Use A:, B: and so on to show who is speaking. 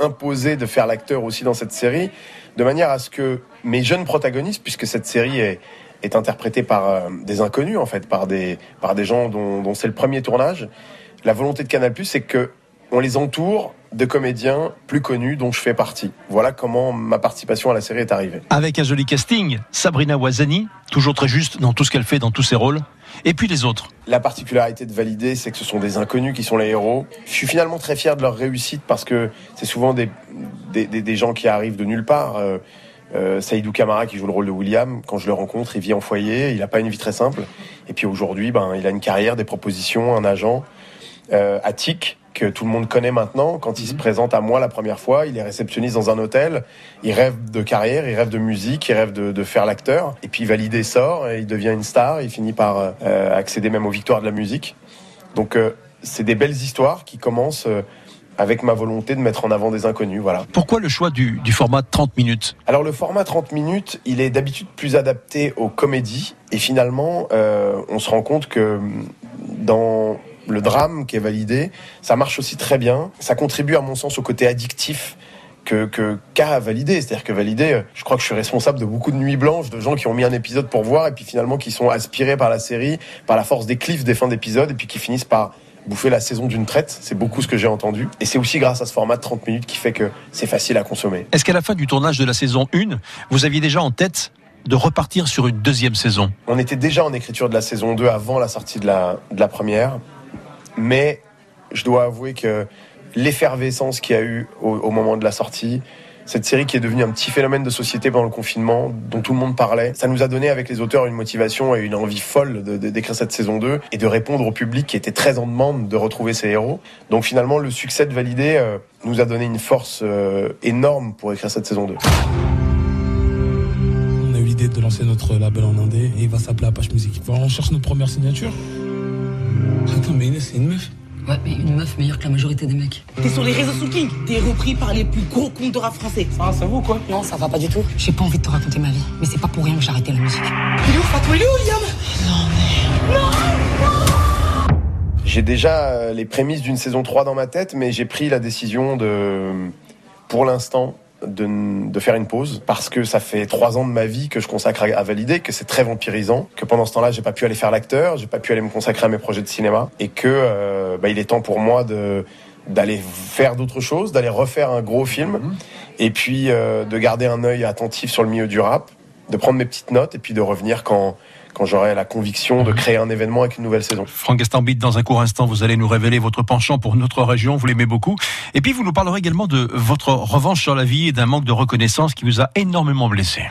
A: imposé de faire l'acteur aussi dans cette série, de manière à ce que mes jeunes protagonistes, puisque cette série est, interprétée par euh, des inconnus en fait, par des, gens dont, dont c'est le premier tournage, la volonté de Canal+, c'est que on les entoure de comédiens plus connus dont je fais partie. Voilà comment ma participation à la série est arrivée.
B: Avec un joli casting, Sabrina Wazani, toujours très juste dans tout ce qu'elle fait, dans tous ses rôles. Et puis les autres.
A: La particularité de Valider, c'est que ce sont des inconnus qui sont les héros. Je suis finalement très fier de leur réussite parce que c'est souvent des, des, gens qui arrivent de nulle part. Euh, euh, Saïdou Kamara qui joue le rôle de William, quand je le rencontre, il vit en foyer, il n'a pas une vie très simple. Et puis aujourd'hui, ben, il a une carrière, des propositions, un agent. Euh, Attic, que tout le monde connaît maintenant. Quand il se mhm. présente à moi la première fois, il est réceptionniste dans un hôtel. Il rêve de carrière, il rêve de musique, il rêve de, faire l'acteur. Et puis validé sort, et il devient une star. Il finit par euh, accéder même aux victoires de la musique. Donc euh, c'est des belles histoires qui commencent. Euh, avec ma volonté de mettre en avant des inconnus, voilà.
B: Pourquoi le choix du, du format 30 minutes?
A: Alors le format 30 minutes, il est d'habitude plus adapté aux comédies et finalement, on se rend compte que dans le drame qui est validé, ça marche aussi très bien. Ça contribue à mon sens au côté addictif que, que qu'a validé. C'est-à-dire que validé, je crois que je suis responsable de beaucoup de nuits blanches, de gens qui ont mis un épisode pour voir et puis finalement qui sont aspirés par la série, par la force des cliffs des fins d'épisode et puis qui finissent par bouffer la saison d'une traite. C'est beaucoup ce que j'ai entendu. Et c'est aussi grâce à ce format de 30 minutes qui fait que c'est facile à consommer.
B: Est-ce qu'à la fin du tournage de la saison 1, vous aviez déjà en tête de repartir sur une deuxième saison?
A: On était déjà en écriture de la saison 2 avant la sortie de la, de la première. Mais je dois avouer que l'effervescence qu'il y a eu au, moment de la sortie, cette série qui est devenue un petit phénomène de société pendant le confinement, dont tout le monde parlait, ça nous a donné avec les auteurs une motivation et une envie folle d'écrire cette saison 2 et de répondre au public qui était très en demande de retrouver ses héros. Donc finalement, le succès de Validé euh, nous a donné une force euh, énorme pour écrire cette saison 2.
C: On a eu l'idée de lancer notre label en indé et il va s'appeler Apache Music. On cherche notre première signature. Attends, mais Inès, c'est une meuf
D: Ouais, mais une meuf meilleure que la majorité des mecs.
E: T'es sur les réseaux sous King, t'es repris par les plus gros comptes de rap français.
C: Ah, ça vaut quoi
D: Non, ça va pas du tout. J'ai pas envie de te raconter ma vie, mais c'est pas pour rien que j'ai arrêté la musique.
E: Il est où, Fatou? Il est où, Liam?
D: Non, mais.
A: Non J'ai déjà euh, les prémices d'une saison 3 dans ma tête, mais j'ai pris la décision de, pour l'instant, de, faire une pause parce que ça fait trois ans de ma vie que je consacre à, valider, que c'est très vampirisant, que pendant ce temps-là, j'ai pas pu aller faire l'acteur, j'ai pas pu aller me consacrer à mes projets de cinéma et que euh, bah, il est temps pour moi de d'aller faire d'autres choses, d'aller refaire un gros film mhm. et puis euh, de garder un œil attentif sur le milieu du rap, de prendre mes petites notes et puis de revenir quand quand j'aurai la conviction de mhm. créer un événement avec une nouvelle saison.
B: Franck Gastambide, dans un court instant, vous allez nous révéler votre penchant pour notre région, vous l'aimez beaucoup. Et puis vous nous parlerez également de votre revanche sur la vie et d'un manque de reconnaissance qui vous a énormément blessé.